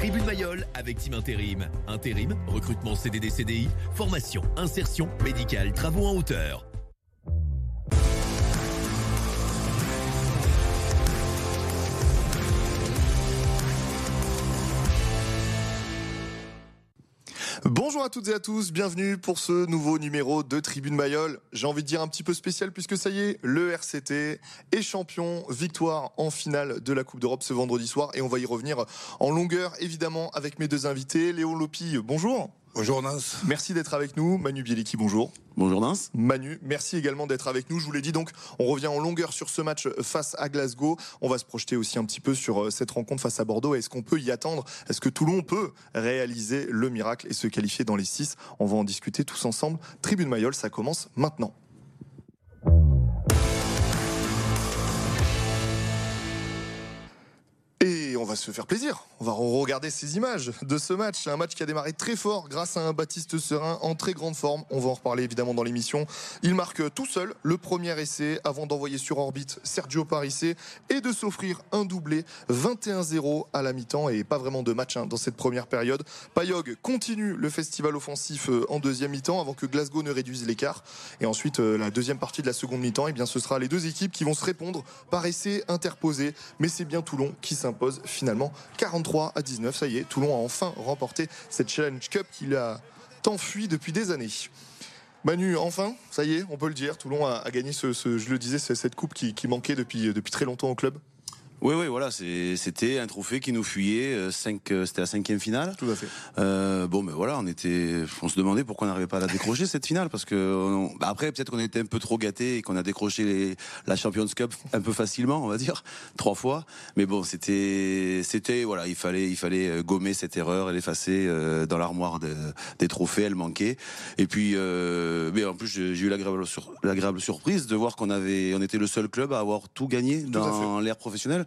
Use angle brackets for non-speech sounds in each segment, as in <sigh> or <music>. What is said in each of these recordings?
Tribune Mayol avec Team Intérim. Intérim, recrutement CDD CDI, formation, insertion, médicale, travaux en hauteur. Bonjour à toutes et à tous, bienvenue pour ce nouveau numéro de Tribune Mayol. J'ai envie de dire un petit peu spécial puisque ça y est, le RCT est champion, victoire en finale de la Coupe d'Europe ce vendredi soir et on va y revenir en longueur évidemment avec mes deux invités. Léon Lopi, bonjour. Bonjour Nance. Merci d'être avec nous. Manu Bieliki, bonjour. Bonjour Nance. Manu, merci également d'être avec nous. Je vous l'ai dit donc, on revient en longueur sur ce match face à Glasgow. On va se projeter aussi un petit peu sur euh, cette rencontre face à Bordeaux. Est-ce qu'on peut y attendre? Est-ce que Toulon peut réaliser le miracle et se qualifier dans les six? On va en discuter tous ensemble. Tribune Mayol, ça commence maintenant. Va se faire plaisir. On va regarder ces images de ce match. Un match qui a démarré très fort grâce à un Baptiste Serein en très grande forme. On va en reparler évidemment dans l'émission. Il marque tout seul le premier essai avant d'envoyer sur orbite Sergio Parissé et de s'offrir un doublé 21-0 à la mi-temps et pas vraiment de match hein, dans cette première période. Payog continue le festival offensif euh, en deuxième mi-temps avant que Glasgow ne réduise l'écart. Et ensuite, euh, la deuxième partie de la seconde mi-temps, eh bien, ce sera les deux équipes qui vont se répondre par essai interposé. Mais c'est bien Toulon qui s'impose 43 à 19. Ça y est, Toulon a enfin remporté cette Challenge Cup qu'il a tant fui depuis des années. Manu, enfin, ça y est, on peut le dire, Toulon a, gagné ce, je le disais, cette coupe qui, manquait depuis très longtemps au club. Oui, oui, voilà, c'était un trophée qui nous fuyait. euh, euh, C'était la cinquième finale. Tout à fait. Euh, bon, mais voilà, on était, on se demandait pourquoi on n'arrivait pas à la décrocher cette finale, parce que on- bah, après peut-être qu'on était un peu trop gâtés et qu'on a décroché les- la Champions Cup un peu facilement, on va dire, <laughs> trois fois. Mais bon, c'était, c'était voilà, il fallait, il fallait gommer cette erreur et l'effacer dans l'armoire de- des trophées. Elle manquait. Et puis, euh, mais en plus, j'ai eu l'agréable, sur- l'agréable surprise de voir qu'on avait, on était le seul club à avoir tout gagné dans l'ère professionnelle.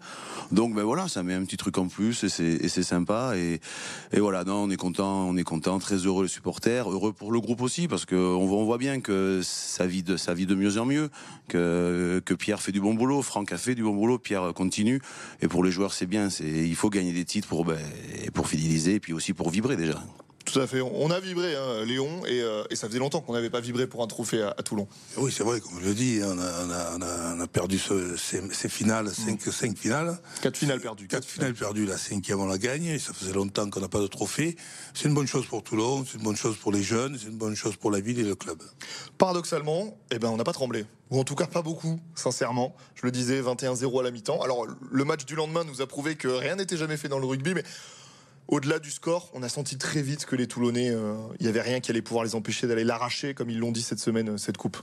Donc ben voilà, ça met un petit truc en plus et c'est sympa. Et, voilà, non, on est content, on est content, très heureux les supporters, heureux pour le groupe aussi parce que on voit, bien que ça vit de mieux en mieux, que Pierre fait du bon boulot, Franck a fait du bon boulot, Pierre continue. Et pour les joueurs c'est bien, il faut gagner des titres pour ben, pour fidéliser et puis aussi pour vibrer déjà. Tout à fait. On a vibré, hein, Léon, et, euh, et ça faisait longtemps qu'on n'avait pas vibré pour un trophée à, à Toulon. Oui, c'est vrai, comme je le dis, on a, on a, on a, on a perdu ce- ces, ces finales, cinq, cinq finales. Quatre finales perdues. Quatre finales perdues, la cinquième on l'a gagnée, ça faisait longtemps qu'on n'a pas de trophée. C'est une bonne chose pour Toulon, c'est une bonne chose pour les jeunes, c'est une bonne chose pour la ville et le club. Paradoxalement, eh ben, on n'a pas tremblé. Ou en tout cas pas beaucoup, sincèrement. Je le disais, 21-0 à la mi-temps. Alors, le match du lendemain nous a prouvé que rien n'était jamais fait dans le rugby, mais au-delà du score, on a senti très vite que les Toulonnais, euh, il n'y avait rien qui allait pouvoir les empêcher d'aller l'arracher, comme ils l'ont dit cette semaine, euh, cette coupe.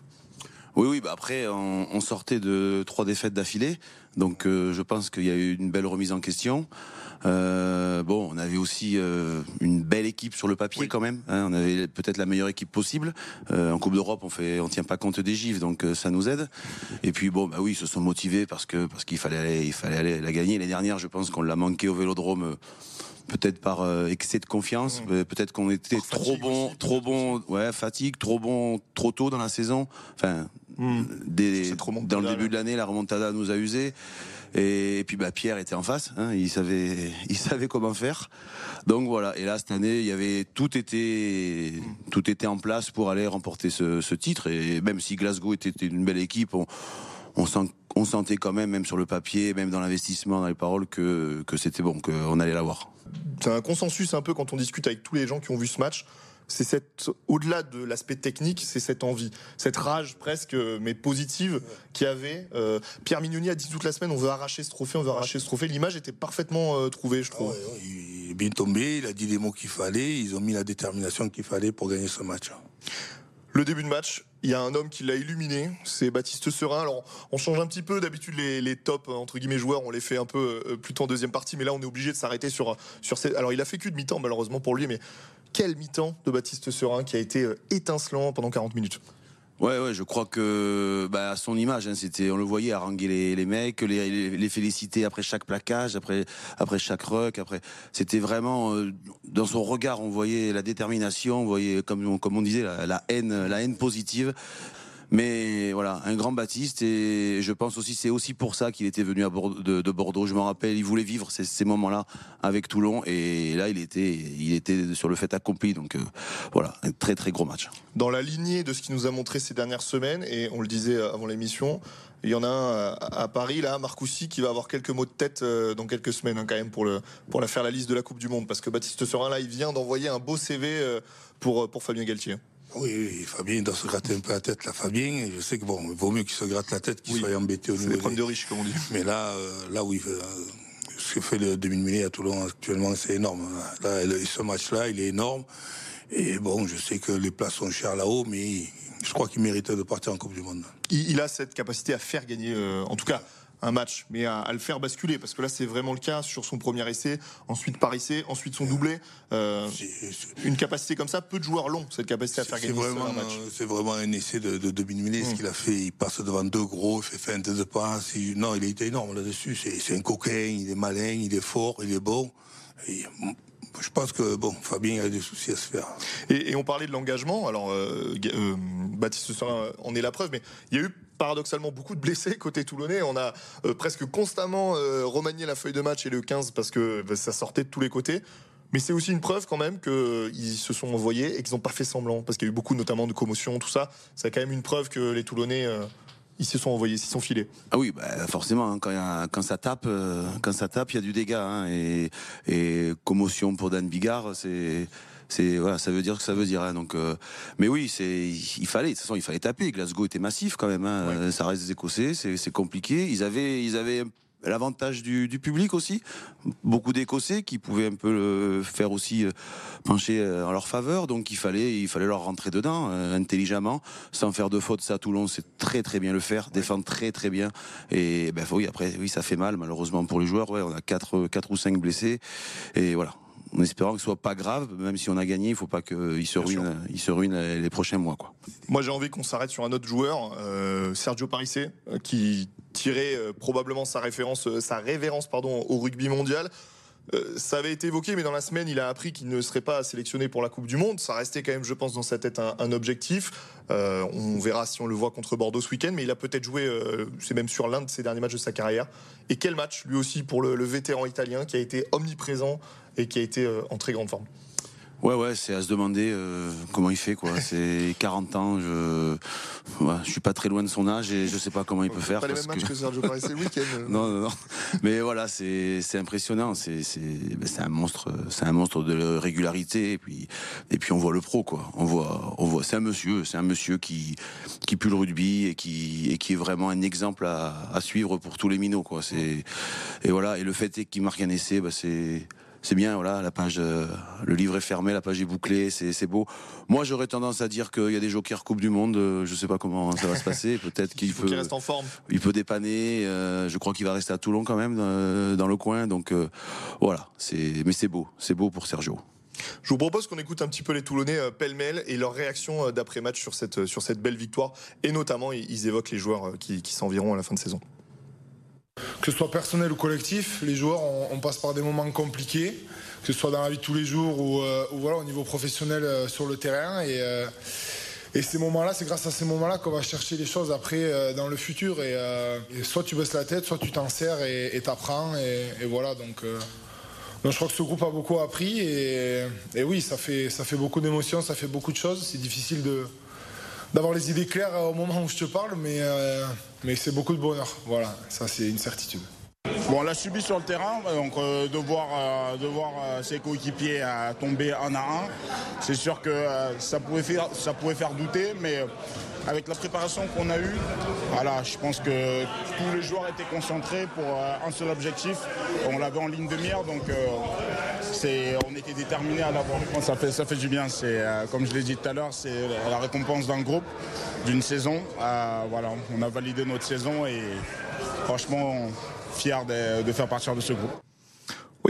Oui, oui, bah après, on, on sortait de trois défaites d'affilée, donc euh, je pense qu'il y a eu une belle remise en question. Euh, bon, on avait aussi euh, une belle équipe sur le papier Oui. quand même. hein, on avait peut-être la meilleure équipe possible. En Coupe d'Europe, on fait, on tient pas compte des gifs, donc ça nous aide. Et puis bon, bah oui, ils se sont motivés parce que parce qu'il fallait aller, il fallait aller la gagner. Les dernières, je pense qu'on l'a manqué au Vélodrome. Peut-être par euh, excès de confiance, euh, peut-être qu'on était Par trop bon, aussi, trop bon, ouais, fatigue, trop bon, trop tôt dans la saison. Enfin, remontada, dans le début de l'année, la remontada nous a usé. Et, puis bah, Pierre était en face, hein, il savait, <laughs> il savait comment faire. Donc voilà. Et là cette année, il y avait tout était, tout était en place pour aller remporter ce, ce titre. Et même si Glasgow était une belle équipe, on, on, sent- on sentait quand même, même sur le papier, même dans l'investissement, dans les paroles, que, que c'était bon, qu'on allait l'avoir. C'est un consensus un peu quand on discute avec tous les gens qui ont vu ce match. C'est cette, au-delà de l'aspect technique, c'est cette envie, cette rage presque, euh, mais positive, qu'il y avait. Euh, Pierre Mignoni a dit toute la semaine, on veut arracher ce trophée, on veut arracher ce trophée. L'image était parfaitement euh, trouvée, je Ah trouve. ouais, il est bien tombé, il a dit les mots qu'il fallait, ils ont mis la détermination qu'il fallait pour gagner ce match. Le début de match, il y a un homme qui l'a illuminé, c'est Baptiste Serin. Alors, on change un petit peu. D'habitude, les, les top entre guillemets joueurs, on les fait un peu euh, plutôt en deuxième partie, mais là, on est obligé de s'arrêter sur sur ces. Alors, il a fait que de mi-temps malheureusement pour lui, mais quel mi-temps de Baptiste Serin qui a été euh, étincelant pendant 40 minutes? Ouais, ouais, je crois que bah, à son image, hein, c'était, on le voyait haranguer les, les mecs, les, les, féliciter après chaque plaquage, après après chaque ruck, après. C'était vraiment euh, dans son regard, on voyait la détermination, on voyait comme on, comme on disait la haine, la haine positive. Mais voilà, un grand Baptiste et je pense aussi c'est aussi pour ça qu'il était venu de, Bordeaux. Je me rappelle, il voulait vivre ces, moments-là avec Toulon et là il était, il était sur le fait accompli. Donc euh, voilà, un très très gros match. Dans la lignée de ce qu'il nous a montré ces dernières semaines et on le disait avant l'émission, il y en a un à Paris, là, Marcoussi, qui va avoir quelques mots de tête euh, dans quelques semaines, hein, quand même, pour, pour la faire la liste de la Coupe du Monde. Parce que Baptiste Serin, là, il vient d'envoyer un beau CV euh, pour, pour Fabien Galtier. Oui, oui, Fabien doit se gratter un peu la tête, la Fabien. je sais que bon, il vaut mieux qu'il se gratte la tête qu'il soit embêté au niveau. des de riches, comme on dit. Mais là, euh, là où il fait, ce que fait le demi à Toulon actuellement, c'est énorme. Là, ce match-là, il est énorme. Et bon, je sais que les places sont chères là-haut, mais je crois qu'il méritait de partir en Coupe du Monde. Il, a cette capacité à faire gagner, euh, en tout cas, un match, mais à, le faire basculer, parce que là c'est vraiment le cas sur son premier essai, ensuite par essai, ensuite son doublé. Euh, une capacité comme ça, peu de joueurs l'ont, cette capacité à faire gagner un match. C'est vraiment un essai de, de, ce mmh. qu'il a fait. Il passe devant deux gros, il fait feinte de passe. non, il a été énorme là-dessus. C'est un coquin, il est malin, il est fort, il est bon. Et, je pense que bon, Fabien a des soucis à se faire. Et, on parlait de l'engagement. Alors, euh, euh, Baptiste Serin en est la preuve, mais il y a eu paradoxalement beaucoup de blessés côté toulonnais. On a euh, presque constamment remanié la feuille de match et le 15 parce que bah, ça sortait de tous les côtés. Mais c'est aussi une preuve quand même qu'ils se sont envoyés et qu'ils n'ont pas fait semblant. Parce qu'il y a eu beaucoup notamment de commotion, tout ça. C'est quand même une preuve que les Toulonnais ils se sont envoyés, ils se sont filés. Ah oui, bah forcément, hein, quand, quand, ça tape, euh, quand ça tape, il y a du dégât. Hein, et, et, commotion pour Dan Bigard, c'est c'est voilà, ça veut dire ce que ça veut dire. Hein, donc, euh, mais oui, c'est il fallait, de toute façon, il fallait taper. Glasgow était massif quand même. Ça reste des Écossais, c'est compliqué. Ils avaient, ils avaient l'avantage du, public aussi. Beaucoup d'Écossais qui pouvaient un peu le faire aussi euh, pencher euh, en leur faveur. Donc il fallait, il fallait leur rentrer dedans euh, intelligemment, sans faire de fautes. Ça, à Toulon, c'est très très bien le faire, défendre très très bien. Et ben oui, après, oui, ça fait mal malheureusement pour les joueurs. Ouais, on a quatre, quatre ou cinq blessés. Et voilà, en espérant que ce soit pas grave, même si on a gagné, il faut pas qu'il se ruine, il se ruine les prochains mois. Quoi. Moi, j'ai envie qu'on s'arrête sur un autre joueur, euh, Sergio Parissé, euh, qui tirait euh, probablement sa référence, sa révérence, pardon, au rugby mondial. ça avait été évoqué, mais dans la semaine, il a appris qu'il ne serait pas sélectionné pour la Coupe du Monde. Ça restait quand même, je pense, dans sa tête un, objectif. on verra si on le voit contre Bordeaux ce week-end, mais il a peut-être joué, c'est même sur l'un de ses derniers matchs de sa carrière. Et quel match, lui aussi, pour le vétéran italien qui a été omniprésent et qui a été euh, en très grande forme? Ouais, ouais, c'est à se demander euh, comment il fait, quoi. <laughs> C'est 40 ans, je, ouais, je suis pas très loin de son âge et je sais pas comment il peut faire. Pas les mêmes matchs que Sergio Paris le week-end. <laughs> Non, non, non. Mais voilà, c'est, c'est impressionnant. C'est, c'est, ben, c'est un monstre, c'est un monstre de régularité et puis, et puis on voit le pro, quoi. On voit, on voit, c'est un monsieur, c'est un monsieur qui, qui pue le rugby et qui, et qui est vraiment un exemple à, à suivre pour tous les minots, quoi. C'est, et voilà, et le fait qu'il marque un essai, bah, c'est, c'est bien, voilà, la page, euh, le livre est fermé, la page est bouclée, c'est beau. Moi, j'aurais tendance à dire qu'il y a des jokers Coupe du Monde. Euh, je sais pas comment ça va se passer. <laughs> Peut-être qu'il peut. reste en forme. Il peut dépanner. Euh, je crois qu'il va rester à Toulon quand même dans le coin. Donc voilà, c'est mais c'est beau, c'est beau pour Sergio. Je vous propose qu'on écoute un petit peu les Toulonnais pêle-mêle et leur réaction d'après-match sur cette, sur cette belle victoire. Et notamment, ils évoquent les joueurs qui, qui s'en viront à la fin de saison que ce soit personnel ou collectif, les joueurs, on, passe par des moments compliqués, que ce soit dans la vie de tous les jours ou, euh, voilà, au niveau professionnel euh, sur le terrain. Et, euh, et ces moments-là, c'est grâce à ces moments-là qu'on va chercher les choses après dans le futur. Et, soit tu baisses la tête, soit tu t'en sers et t'apprends. Et, voilà, donc, je crois que ce groupe a beaucoup appris. Et, oui, ça fait, beaucoup d'émotions, ça fait beaucoup de choses. C'est difficile d'avoir les idées claires au moment où je te parle, mais, mais c'est beaucoup de bonheur. Voilà, ça c'est une certitude. Bon, on l'a subi sur le terrain, donc euh, de voir, euh, de voir ses coéquipiers tomber un à un, c'est sûr que ça, pouvait faire, ça pouvait faire douter, mais avec la préparation qu'on a eue, voilà, je pense que tous les joueurs étaient concentrés pour euh, un seul objectif. On l'avait en ligne de mire, donc euh, on était déterminés à l'avoir. Ça fait, ça fait du bien. C'est, euh, comme je l'ai dit tout à l'heure, c'est la récompense d'un groupe, d'une saison. voilà, on a validé notre saison et franchement, fier de faire partir de ce groupe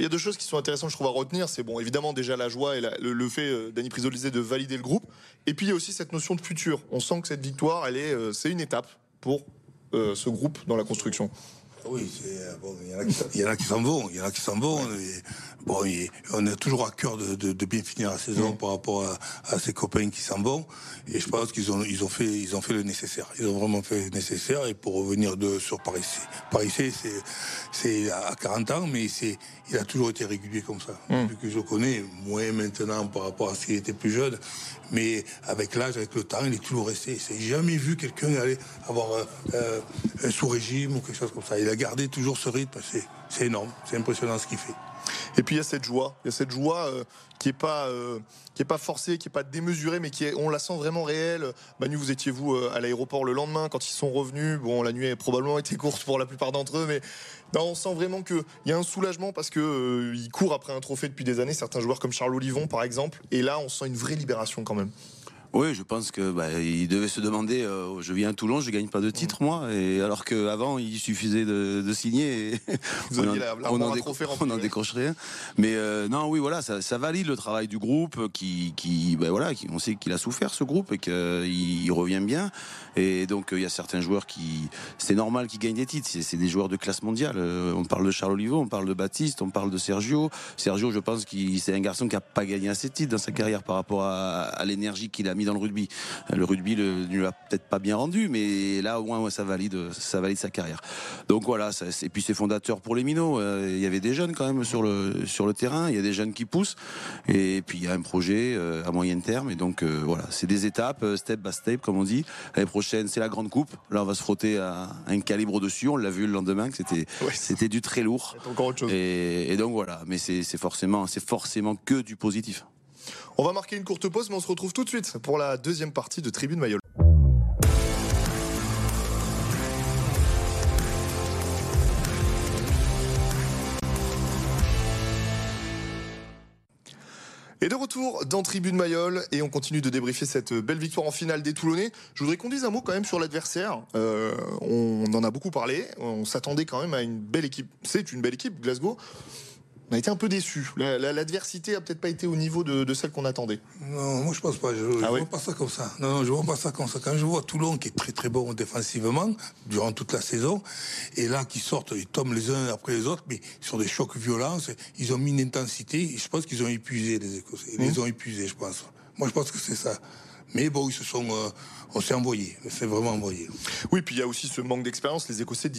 il y a deux choses qui sont intéressantes, je trouve, à retenir. C'est bon, évidemment, déjà la joie et le, fait, euh, disait, de valider le groupe. Et puis, il y a aussi cette notion de futur. On sent que cette victoire, elle est, euh, c'est une étape pour euh, ce groupe dans la construction. Oui, il y en a qui s'en vont, il y en a qui s'en vont. Bon, on a toujours à cœur de, bien finir la saison par rapport à, ses copains qui s'en vont. Et je pense qu'ils ont, ils ont fait, ils ont fait le nécessaire. Ils ont vraiment fait le nécessaire. Et pour revenir de, sur Paris C, Paris C, c'est, à 40 ans, mais il a toujours été régulier comme ça. Mmh. Depuis que je connais, moins maintenant par rapport à s'il était plus jeune. Mais avec l'âge, avec le temps, il est toujours resté. C'est jamais vu quelqu'un aller avoir euh, un sous-régime ou quelque chose comme ça. Il a gardé toujours ce rythme. C'est énorme. C'est impressionnant ce qu'il fait. Et puis il y a cette joie, il y a cette joie euh, qui est pas euh, pas forcée, qui est pas démesurée, mais qui est, on la sent vraiment réelle. Manu, vous étiez vous euh, à l'aéroport le lendemain quand ils sont revenus. Bon, la nuit a probablement été courte pour la plupart d'entre eux, mais on sent vraiment qu'il y a un soulagement parce que ils courent après un trophée depuis des années. Certains joueurs comme Charles Olivon, par exemple, et là, on sent une vraie libération quand même. Oui, je pense que bah, il devait se demander. Euh, je viens à Toulon, je gagne pas de titre moi, et alors qu'avant il suffisait de, de signer. Et <laughs> on, en, on, en on en décroche rien. Mais euh, non, oui, voilà, ça, ça, valide le travail du groupe, qui, qui, bah, voilà, qui, on sait qu'il a souffert ce groupe et qu'il revient bien. Et donc il y a certains joueurs qui, c'est normal qu'ils gagnent des titres. C'est des joueurs de classe mondiale. Euh, on parle de Charles Olivo, on parle de Baptiste, on parle de Sergio. Sergio, je pense qu'il c'est un garçon qui a pas gagné assez de titres dans sa carrière par rapport à, à l'énergie qu'il a dans le rugby. Le rugby ne lui a peut-être pas bien rendu, mais là au moins ça valide, ça valide sa carrière. Donc voilà, ça, et puis c'est fondateur pour les minots. Euh, il y avait des jeunes quand même sur le sur le terrain, il y a des jeunes qui poussent, et puis il y a un projet euh, à moyen terme. Et donc euh, voilà, c'est des étapes, step by step comme on dit. L'année prochaine, c'est la grande coupe. Là, on va se frotter à un calibre dessus. On l'a vu le lendemain que c'était c'était du très lourd. Et, et donc voilà, mais c'est forcément c'est forcément que du positif. On va marquer une courte pause, mais on se retrouve tout de suite pour la deuxième partie de Tribune Mayol. Et de retour dans Tribune Mayol, et on continue de débriefer cette belle victoire en finale des Toulonnais. Je voudrais qu'on dise un mot quand même sur l'adversaire. Euh, on en a beaucoup parlé, on s'attendait quand même à une belle équipe. C'est une belle équipe, Glasgow on a été un peu déçus. L'adversité a peut-être pas été au niveau de, celle qu'on attendait. Non, moi je pense pas. Je, ne ah vois pas ça comme ça. Non, non, je vois pas ça comme ça. Quand je vois Toulon qui est très très bon défensivement durant toute la saison, et là qui sortent, ils tombent les uns après les autres, mais sur des chocs violents, ils ont mis une intensité. Et je pense qu'ils ont épuisé les Écossais. Ils les mmh. ont épuisés, je pense. Moi je pense que c'est ça. Mais bon, ils se sont, euh, on s'est envoyé, c'est vraiment envoyé. Oui, puis il y a aussi ce manque d'expérience. Les Écossais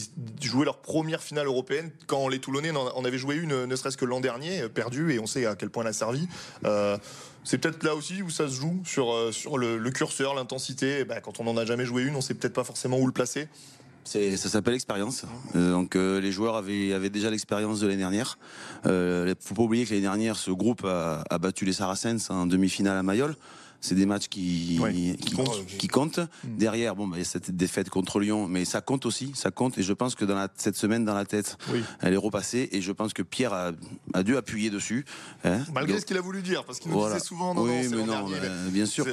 jouaient leur première finale européenne quand les Toulonnais en avaient joué une, ne serait-ce que l'an dernier, perdu, et on sait à quel point elle a servi. Euh, c'est peut-être là aussi où ça se joue sur, euh, sur le, curseur, l'intensité. Ben, quand on n'en a jamais joué une, on sait peut-être pas forcément où le placer. Ça s'appelle l'expérience. donc les joueurs avaient, avaient déjà l'expérience de l'année dernière. Il ne faut pas oublier que l'année dernière, ce groupe a, a battu les Saracens en demi-finale à Mayol c'est des matchs qui, qui, comptent. Hmm. Derrière, bon, bah, il y a cette défaite contre Lyon, mais ça compte aussi, ça compte. Et je pense que dans la, cette semaine, dans la tête, elle est repassée. Et je pense que Pierre a, a dû appuyer dessus. Hein. Malgré ce qu'il a voulu dire, parce qu'il nous disait souvent, non, oui, mais non, bien sûr.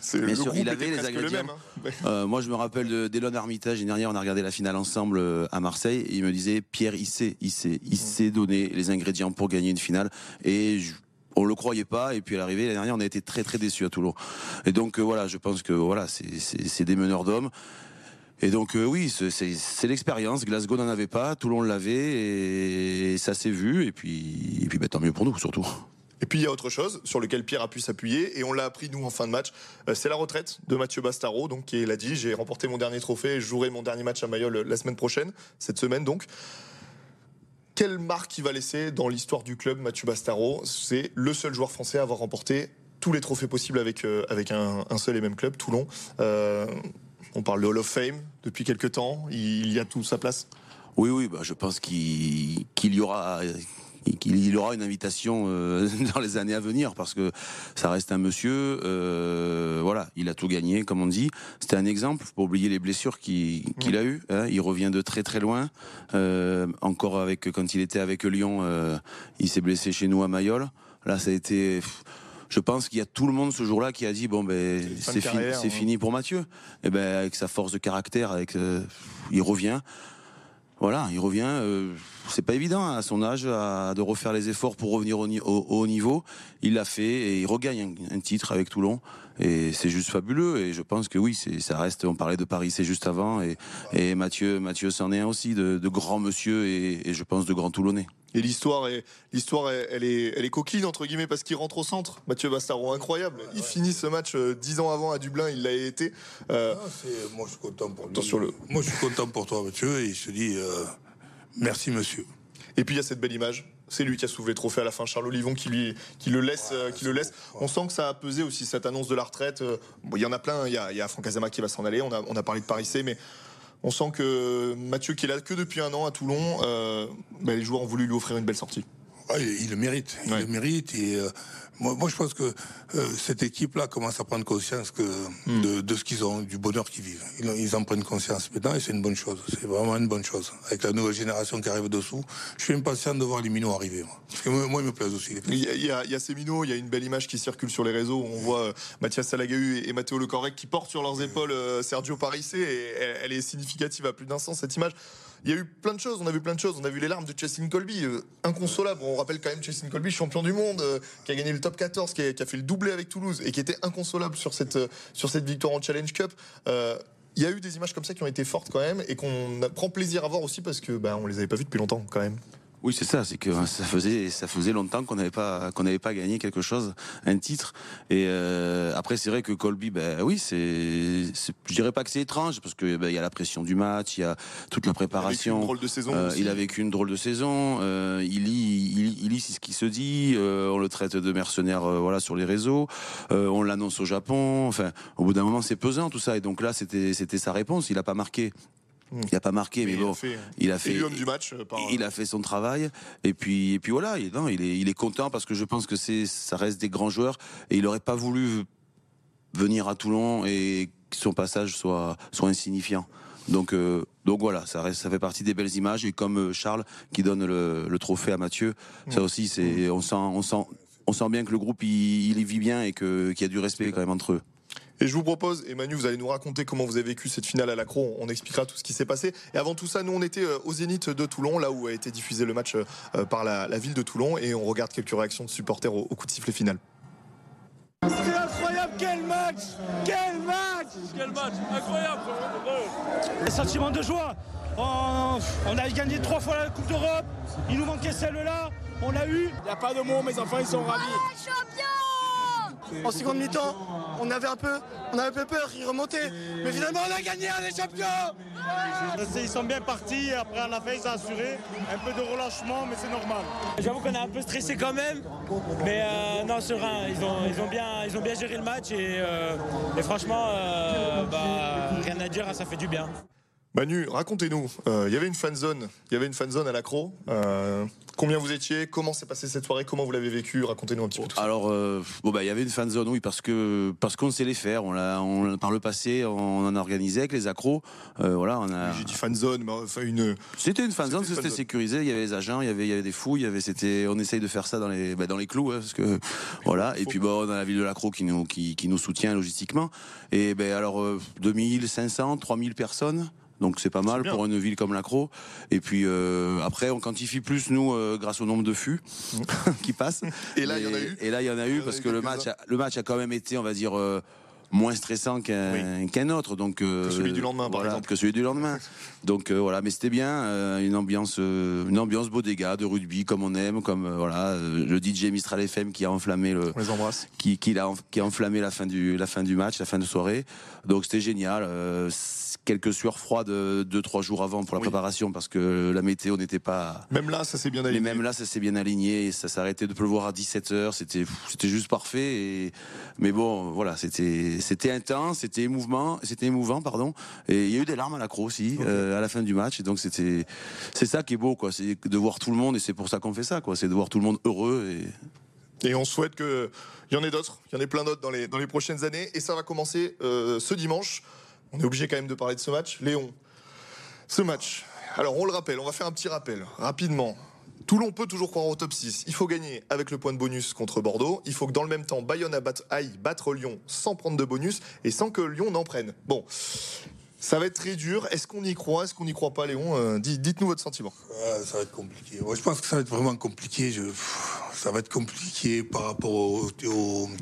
Sûr, il avait les ingrédients. Hein. Euh, moi, je me rappelle d'Elon Armitage. L'année dernière, on a regardé la finale ensemble euh, à Marseille. Et il me disait, Pierre, il sait, il sait, il hmm. sait donner les ingrédients pour gagner une finale. Et je, on le croyait pas et puis à l'arrivée l'année dernière on a été très très déçus à Toulon et donc euh, voilà je pense que voilà c'est des meneurs d'hommes et donc euh, oui c'est l'expérience Glasgow n'en avait pas Toulon l'avait et ça s'est vu et puis et puis bah, tant mieux pour nous surtout et puis il y a autre chose sur lequel Pierre a pu s'appuyer et on l'a appris nous en fin de match, euh, c'est la retraite de Mathieu Bastaro, donc qui l'a dit, j'ai remporté mon dernier trophée, et je jouerai mon dernier match à Mayol la semaine prochaine, cette semaine donc. Quelle marque il va laisser dans l'histoire du club, Mathieu Bastaro? C'est le seul joueur français à avoir remporté tous les trophées possibles avec, euh, avec un, seul et même club, Toulon. Euh, on parle de Hall of Fame depuis quelques temps. Il y a tout sa place. Oui, oui, bah, je pense qu'il y aura qu'il aura une invitation euh, <laughs> dans les années à venir parce que ça reste un monsieur. Euh, voilà, il a tout gagné, comme on dit. C'était un exemple. Faut pas oublier les blessures qu'il a eues. Hein. Il revient de très très loin. Euh, encore avec quand il était avec Lyon, il s'est blessé chez nous à Mayol. Là, ça a été. Je pense qu'il y a tout le monde ce jour-là qui a dit bon ben c'est fini, hein. fini pour Mathieu. Et ben avec sa force de caractère, avec il revient. Voilà, il revient. Euh, c'est pas évident hein, à son âge de refaire les efforts pour revenir au, haut niveau. Il l'a fait et il regagne un, titre avec Toulon. Et c'est juste fabuleux. Et je pense que oui, ça reste. On parlait de Paris, c'est juste avant. Et, Mathieu, Mathieu c'en est un aussi de, de grand monsieur et, je pense de grand Toulonnais. Et l'histoire est, l'histoire, elle est, elle est coquine entre guillemets parce qu'il rentre au centre. Mathieu Bastaro, incroyable. Il finit ce match dix ans avant à Dublin, il l'a été. Euh, ah, moi, je suis content pour lui. Moi, je suis content pour toi, Mathieu, et je te dis merci, monsieur. Et puis il y a cette belle image c'est lui qui a soulevé le trophée à la fin, Charles Olivon qui lui qui le laisse, euh, qui le laisse. On sent que ça a pesé aussi cette annonce de la retraite. Euh, il y en a plein. Il y a, Franck Azama qui va s'en aller. On a, on a parlé de Paris C, mais on sent que Mathieu qui est là que depuis un an à Toulon, euh, bah, les joueurs ont voulu lui offrir une belle sortie. Il, le mérite. Il le mérite et moi, moi, je pense que euh, cette équipe-là commence à prendre conscience que, hmm. de, de, ce qu'ils ont, du bonheur qu'ils vivent. Ils, ils, en prennent conscience maintenant et c'est une bonne chose. C'est vraiment une bonne chose. Avec la nouvelle génération qui arrive dessous, je suis impatient de voir les minots arriver. Moi. Parce que moi, ils me plaisent aussi. Il y, a, il, y a, ces minots, il y a une belle image qui circule sur les réseaux. On voit euh, Mathias Salagahu et, Matteo Le Correc qui portent sur leurs épaules euh, Sergio Parissé et elle, elle, est significative à plus d'un sens, cette image. Il y a eu plein de choses, on a vu plein de choses. On a vu les larmes de Chassin Colby, euh, inconsolable. On rappelle quand même Chassin Colby, champion du monde, euh, qui a gagné le top 14, qui a, qui a, fait le doublé avec Toulouse et qui était inconsolable sur cette, euh, sur cette victoire en Challenge Cup. il y a eu des images comme ça qui ont été fortes quand même et qu'on prend plaisir à voir aussi parce que bah, on les avait pas vues depuis longtemps quand même. Oui, c'est ça. C'est que ça faisait, ça faisait longtemps qu'on n'avait pas, qu'on n'avait pas gagné quelque chose, un titre. Et euh, après, c'est vrai que Colby, ben oui, c'est, je dirais pas que c'est étrange parce que ben, il y a la pression du match, il y a toute la préparation. Il a vécu une drôle de saison. Euh, il a vécu une drôle de saison. Euh, il lit, il, il lit ce qui se dit. On le traite de mercenaire, voilà, sur les réseaux. On l'annonce au Japon. Enfin, au bout d'un moment, c'est pesant tout ça. Et donc là, c'était, c'était sa réponse. Il a pas marqué. Il n'a pas marqué, mais, bon, il a fait, il a fait, du match euh, il a fait son travail. Et puis, et puis voilà, il, non, il est, il est content parce que je pense que c'est, ça reste des grands joueurs et il n'aurait pas voulu venir à Toulon et que son passage soit, soit insignifiant. Donc, euh, donc voilà, ça reste, ça fait partie des belles images. Et comme euh, Charles qui donne le, le trophée à Mathieu, ça aussi, c'est, on sent, on sent, on sent bien que le groupe il, il y vit bien et que, qu'il y a du respect quand même entre eux. Et je vous propose, Emmanuel, vous allez nous raconter comment vous avez vécu cette finale à l'accro. On expliquera tout ce qui s'est passé. Et avant tout ça, nous, on était euh, au Zénith de Toulon, là où a été diffusé le match euh, par la, ville de Toulon. Et on regarde quelques réactions de supporters au, coup de sifflet final. C'est incroyable, quel match Quel match Quel match Incroyable Le sentiment de joie on, a gagné trois fois la Coupe d'Europe, il nous manquait celle-là, on l'a eu. Il n'y a pas de mots, mes enfants, ils sont ravis. champion en seconde mi-temps, on avait un peu, on avait un peu peur, ils remontaient. Mais finalement, on a gagné, on est champion Ils sont bien partis, après à la fin, ils ont assuré. Un peu de relâchement, mais c'est normal. J'avoue qu'on a un peu stressé quand même, mais euh, non, serein. Ils ont, ils, ont bien, ils ont bien géré le match et, euh, franchement, euh, bah, rien à dire, ça fait du bien. Manu, racontez-nous. Euh, il y avait une fan zone. Il y avait une fan zone à l'accro. Euh, combien vous étiez? Comment s'est passée cette soirée? Comment vous l'avez vécu? Racontez-nous un petit peu tout. Alors, euh, bon bah il y avait une fan zone, oui, parce que parce qu'on sait les faire. On l'a, on, par le passé, on en a organisé avec les accros. voilà, on a. J'ai dit fan zone, mais enfin une. C'était une fan zone, c'était sécurisé. Il y avait les agents, il y avait, il y avait des fous, il y avait, c'était, on essaye de faire ça dans les, bah, dans les clous, hein, parce que voilà. Et puis bon, on a la ville de l'accro qui nous, qui, qui nous soutient logistiquement. Et ben alors 2500, 3000 personnes. Donc c'est pas mal pour une ville comme Lacro. Et puis euh, après, on quantifie plus nous euh, grâce au nombre de fûts mmh. <laughs> qui passent. Et là, il y en a eu. Et là, il y en a eu parce que le match, a, le match a quand même été, on va dire. Euh, moins stressant qu'un autre. Donc que celui du lendemain par exemple. que celui du lendemain. Donc voilà mais c'était bien une ambiance une ambiance bodega de rugby comme on aime comme voilà le DJ Mistral FM qui a enflammé le on les embrasse. qui qui a, qui a enflammé la fin du la fin du match la fin de soirée. Donc c'était génial quelques sueurs froides euh, deux trois jours avant pour la préparation parce que la météo n'était pas même là ça s'est bien aligné. mais même là ça s'est bien aligné et ça s'arrêtait de pleuvoir à 17h c'était c'était juste parfait et mais bon voilà c'était c'était intense c'était émouvant c'était émouvant pardon. Et il y a eu des larmes à la croix aussi euh, à la fin du match. Et donc c'était c'est ça qui est beau quoi. C'est de voir tout le monde et c'est pour ça qu'on fait ça quoi. C'est de voir tout le monde heureux et et on souhaite qu'il y en ait d'autres, qu'il y en ait plein d'autres dans les, dans les prochaines années. Et ça va commencer euh, ce dimanche. On est obligé quand même de parler de ce match. Léon, ce match, alors on le rappelle, on va faire un petit rappel rapidement. Toulon peut toujours croire au top 6. Il faut gagner avec le point de bonus contre Bordeaux. Il faut que dans le même temps, Bayonne aille battre Lyon sans prendre de bonus et sans que Lyon n'en prenne. Bon, Ça va être très dur. Est-ce qu'on y croit? Est-ce qu'on n'y croit pas, Léon? Euh, Dites-nous votre sentiment. ça va être compliqué. Je pense que ça va être vraiment compliqué. Je... Ça va être compliqué par rapport au,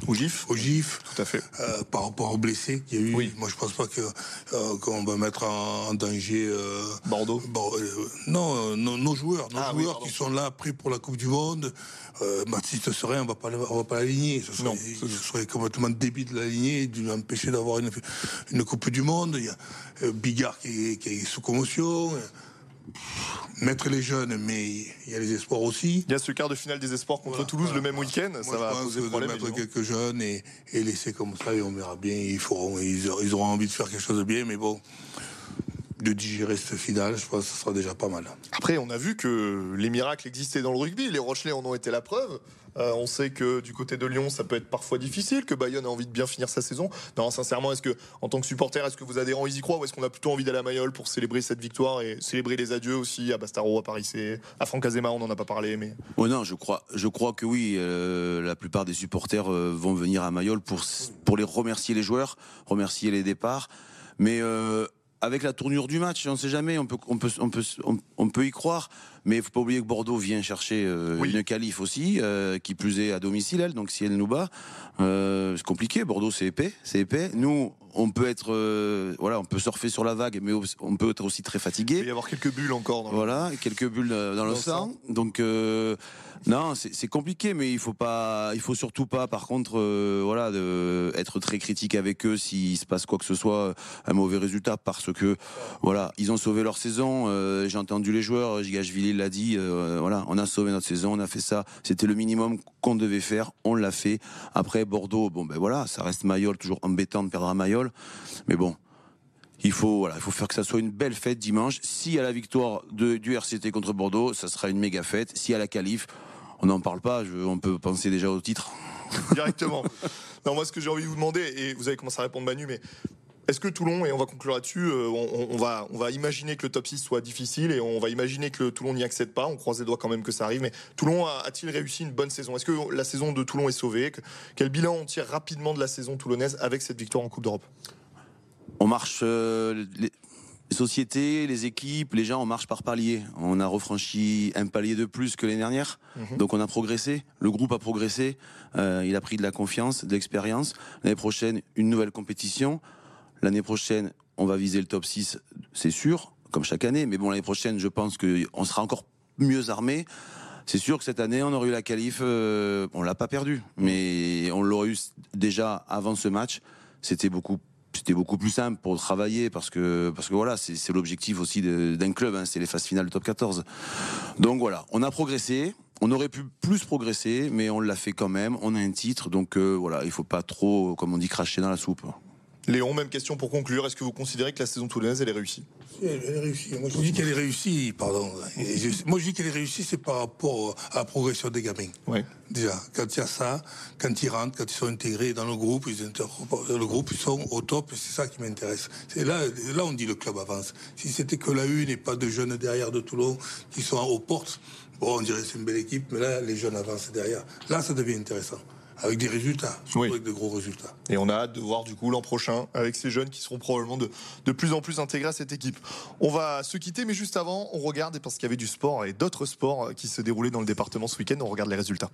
au, GIF. Au GIF. Tout à fait. Euh, par rapport aux blessés qu'il y a eu. Oui. Moi, je pense pas que euh, qu'on va mettre en, danger Bordeaux. non, nos, joueurs, nos ah joueurs qui sont là prêts pour la Coupe du Monde. Serein, on va pas, on va pas l'aligner. Ce, serait, ce serait complètement débile de l'aligner, de l'empêcher d'avoir une, une Coupe du Monde. Il y a, Bigard qui est, sous commotion. Mettre les jeunes, mais il y a les espoirs aussi. Il y a ce quart de finale des espoirs contre Toulouse le même week-end. ça va poser problème. Mettre quelques jeunes et, laisser comme ça, et on verra bien. Ils, feront, ils, auront envie de faire quelque chose de bien, mais bon de digérer ce final, je pense que ce sera déjà pas mal. Après, on a vu que les miracles existaient dans le rugby. Les Rochelais en ont été la preuve. Euh, on sait que du côté de Lyon, ça peut être parfois difficile, que Bayonne a envie de bien finir sa saison. Non, sincèrement, est-ce que, en tant que supporter, est-ce que vous adhérents y croient ou est-ce qu'on a plutôt envie d'aller à Mayol pour célébrer cette victoire et célébrer les adieux aussi à Bastaro, à Paris À Franck Azema, on n'en a pas parlé, mais. Non, je crois, je crois que oui. Euh, la plupart des supporters euh, vont venir à Mayol pour, pour les remercier les joueurs, remercier les départs. Mais avec la tournure du match, on ne sait jamais, on peut, on peut, on peut, on, peut y croire. Mais il faut pas oublier que Bordeaux vient chercher euh, une qualif aussi, euh, qui plus est à domicile, elle. Donc si elle nous bat, euh, c'est compliqué. Bordeaux, c'est épais, c'est épais. Nous, on peut être, voilà, on peut surfer sur la vague, mais on peut être aussi très fatigué. Il peut y avoir quelques bulles encore. Dans voilà, quelques bulles dans, le sang. Donc non, c'est compliqué, mais il faut pas, il faut surtout pas, par contre, voilà, de, être très critique avec eux s'il se passe quoi que ce soit, un mauvais résultat, parce que voilà, ils ont sauvé leur saison. J'ai entendu les joueurs, Gigashvili l'a dit, euh, voilà, on a sauvé notre saison, on a fait ça, c'était le minimum qu'on devait faire, on l'a fait. Après Bordeaux, bon ben voilà, ça reste Mayol, toujours embêtant de perdre à Mayol, mais bon, il faut, voilà, il faut faire que ça soit une belle fête dimanche. S'il y a la victoire de, du RCT contre Bordeaux, ça sera une méga fête. S'il y a la qualif, on n'en parle pas, on peut penser déjà au titre. Directement. non, moi, ce que j'ai envie de vous demander, et vous avez commencé à répondre Manu, mais est-ce que Toulon, et on va conclure là-dessus, euh, on, va, on va imaginer que le top 6 soit difficile et on va imaginer que Toulon n'y accède pas? On croise les doigts quand même que ça arrive. Mais Toulon a-t-il réussi une bonne saison? Est-ce que la saison de Toulon est sauvée? Quel bilan on tire rapidement de la saison toulonnaise avec cette victoire en Coupe d'Europe? On marche. Euh, les sociétés, les équipes, les gens, on marche par palier. On a refranchi un palier de plus que l'année dernière, mhm. donc on a progressé. Le groupe a progressé. Euh, il a pris de la confiance, de l'expérience. L'année prochaine, une nouvelle compétition. L'année prochaine, on va viser le top 6, c'est sûr, comme chaque année. Mais bon, l'année prochaine, je pense qu'on sera encore mieux armé. C'est sûr que cette année, on aurait eu la qualif. Euh, on l'a pas perdu, mais on l'aurait eu déjà avant ce match. C'était beaucoup c'était beaucoup plus simple pour travailler parce que parce que voilà c'est l'objectif aussi d'un club hein, c'est les phases finales top 14 donc voilà on a progressé on aurait pu plus progresser mais on l'a fait quand même on a un titre donc euh, voilà il faut pas trop comme on dit cracher dans la soupe Léon, même question pour conclure. Est-ce que vous considérez que la saison toulonnaise, elle est réussie? Elle est réussie. Moi, je dis qu'elle est réussie, pardon. moi, je dis qu'elle est réussie, c'est par rapport à la progression des gamins. Oui. Déjà, quand il y a ça, quand ils rentrent, quand ils sont intégrés dans le groupe, ils le groupe, ils sont au top, et c'est ça qui m'intéresse. C'est là, là, on dit le club avance. Si c'était que la une et pas de jeunes derrière de Toulon qui sont aux portes, bon, on dirait que c'est une belle équipe, mais là, les jeunes avancent derrière. Là, ça devient intéressant avec des résultats, avec de gros résultats. Et on a hâte de voir du coup l'an prochain avec ces jeunes qui seront probablement de, de plus en plus intégrés à cette équipe. On va se quitter, mais juste avant, on regarde, parce qu'il y avait du sport et d'autres sports qui se déroulaient dans le département ce week-end, on regarde les résultats.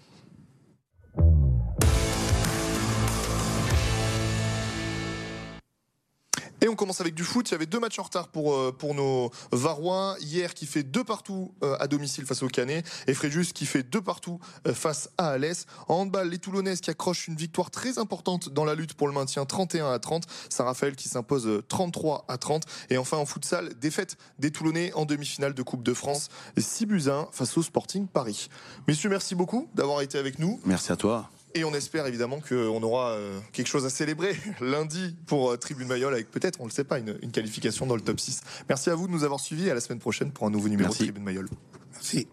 Et on commence avec du foot. Il y avait deux matchs en retard pour, euh, pour nos Varois. Hier, qui fait deux partout euh, à domicile face au Canet. Et Fréjus, qui fait deux partout euh, face à Alès. En handball, les Toulonnaises qui accrochent une victoire très importante dans la lutte pour le maintien 31 à 30. Saint-Raphaël qui s'impose 33 à 30. Et enfin, en futsal, défaite des Toulonnais en demi-finale de Coupe de France. 6 buts 1 face au Sporting Paris. Messieurs, merci beaucoup d'avoir été avec nous. Merci à toi. Et on espère évidemment qu'on aura euh, quelque chose à célébrer <laughs> lundi pour euh, Tribune Mayol avec peut-être, on ne le sait pas, une, qualification dans le top 6. Merci à vous de nous avoir suivis. À la semaine prochaine pour un nouveau numéro de Tribune Mayol. Merci.